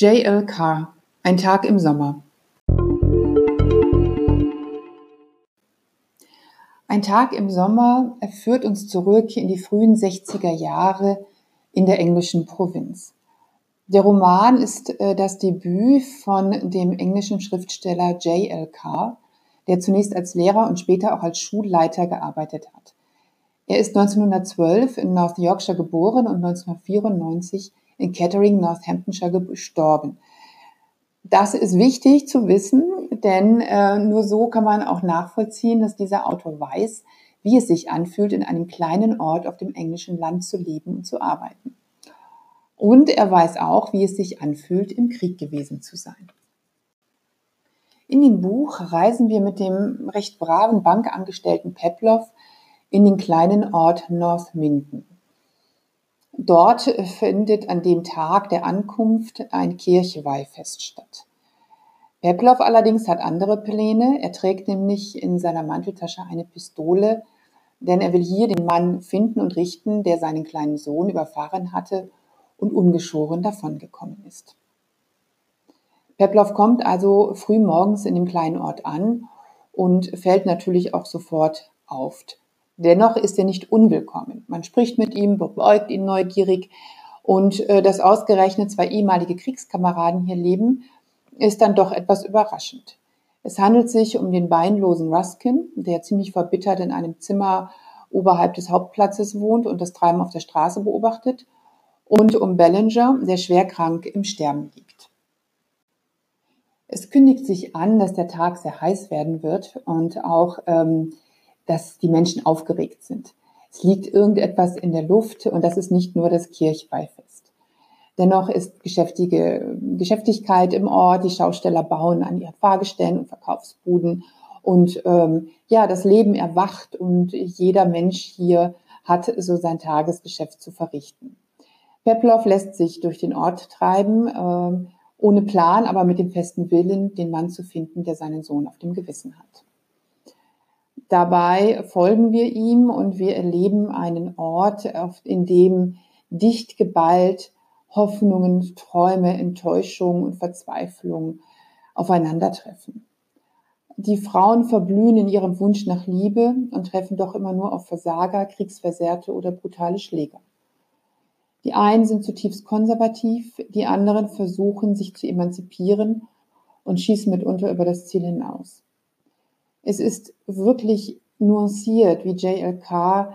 J.L. Carr Ein Tag im Sommer Ein Tag im Sommer führt uns zurück in die frühen 60er Jahre in der englischen Provinz. Der Roman ist äh, das Debüt von dem englischen Schriftsteller J.L. Carr, der zunächst als Lehrer und später auch als Schulleiter gearbeitet hat. Er ist 1912 in North Yorkshire geboren und 1994 in Kettering, Northamptonshire gestorben. Das ist wichtig zu wissen, denn äh, nur so kann man auch nachvollziehen, dass dieser Autor weiß, wie es sich anfühlt, in einem kleinen Ort auf dem englischen Land zu leben und zu arbeiten. Und er weiß auch, wie es sich anfühlt, im Krieg gewesen zu sein. In dem Buch reisen wir mit dem recht braven Bankangestellten Peplow in den kleinen Ort North Minden. Dort findet an dem Tag der Ankunft ein Kirchweihfest statt. Peplow allerdings hat andere Pläne. Er trägt nämlich in seiner Manteltasche eine Pistole, denn er will hier den Mann finden und richten, der seinen kleinen Sohn überfahren hatte und ungeschoren davongekommen ist. Peplow kommt also früh morgens in dem kleinen Ort an und fällt natürlich auch sofort auf. Dennoch ist er nicht unwillkommen. Man spricht mit ihm, beäugt ihn neugierig und äh, dass ausgerechnet zwei ehemalige Kriegskameraden hier leben, ist dann doch etwas überraschend. Es handelt sich um den beinlosen Ruskin, der ziemlich verbittert in einem Zimmer oberhalb des Hauptplatzes wohnt und das Treiben auf der Straße beobachtet, und um Ballinger, der schwer krank im Sterben liegt. Es kündigt sich an, dass der Tag sehr heiß werden wird und auch ähm, dass die Menschen aufgeregt sind. Es liegt irgendetwas in der Luft und das ist nicht nur das Kirchweihfest. Dennoch ist geschäftige Geschäftigkeit im Ort, die Schausteller bauen an ihren Fahrgestellen und Verkaufsbuden und ähm, ja, das Leben erwacht und jeder Mensch hier hat so sein Tagesgeschäft zu verrichten. Peplow lässt sich durch den Ort treiben, äh, ohne Plan, aber mit dem festen Willen, den Mann zu finden, der seinen Sohn auf dem Gewissen hat. Dabei folgen wir ihm und wir erleben einen Ort, in dem dicht geballt Hoffnungen, Träume, Enttäuschung und Verzweiflung aufeinandertreffen. Die Frauen verblühen in ihrem Wunsch nach Liebe und treffen doch immer nur auf Versager, Kriegsversehrte oder brutale Schläger. Die einen sind zutiefst konservativ, die anderen versuchen, sich zu emanzipieren und schießen mitunter über das Ziel hinaus. Es ist wirklich nuanciert, wie JLK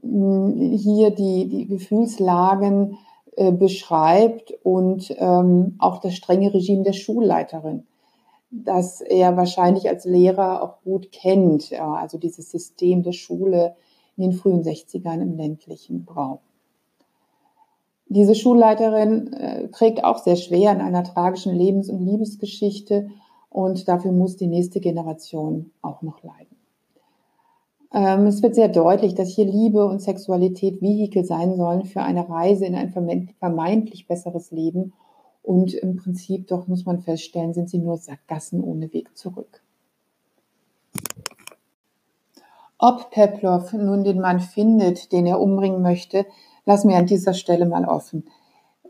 hm, hier die, die Gefühlslagen äh, beschreibt und ähm, auch das strenge Regime der Schulleiterin, das er wahrscheinlich als Lehrer auch gut kennt, ja, also dieses System der Schule in den frühen 60ern im ländlichen Raum. Diese Schulleiterin äh, trägt auch sehr schwer in einer tragischen Lebens- und Liebesgeschichte und dafür muss die nächste Generation auch noch leiden. Ähm, es wird sehr deutlich, dass hier Liebe und Sexualität Vehikel sein sollen für eine Reise in ein vermeintlich besseres Leben und im Prinzip doch muss man feststellen, sind sie nur Sackgassen ohne Weg zurück. Ob Peplow nun den Mann findet, den er umbringen möchte, lassen wir an dieser Stelle mal offen.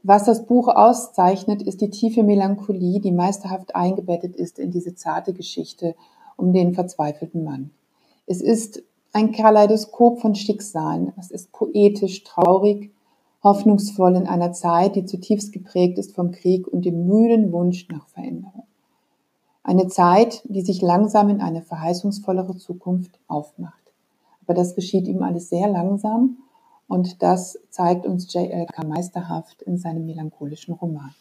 Was das Buch auszeichnet, ist die tiefe Melancholie, die meisterhaft eingebettet ist in diese zarte Geschichte um den verzweifelten Mann. Es ist ein Kaleidoskop von Schicksalen. Es ist poetisch, traurig, hoffnungsvoll in einer Zeit, die zutiefst geprägt ist vom Krieg und dem müden Wunsch nach Veränderung. Eine Zeit, die sich langsam in eine verheißungsvollere Zukunft aufmacht. Aber das geschieht ihm alles sehr langsam und das zeigt uns J.L.K. meisterhaft in seinem melancholischen Roman.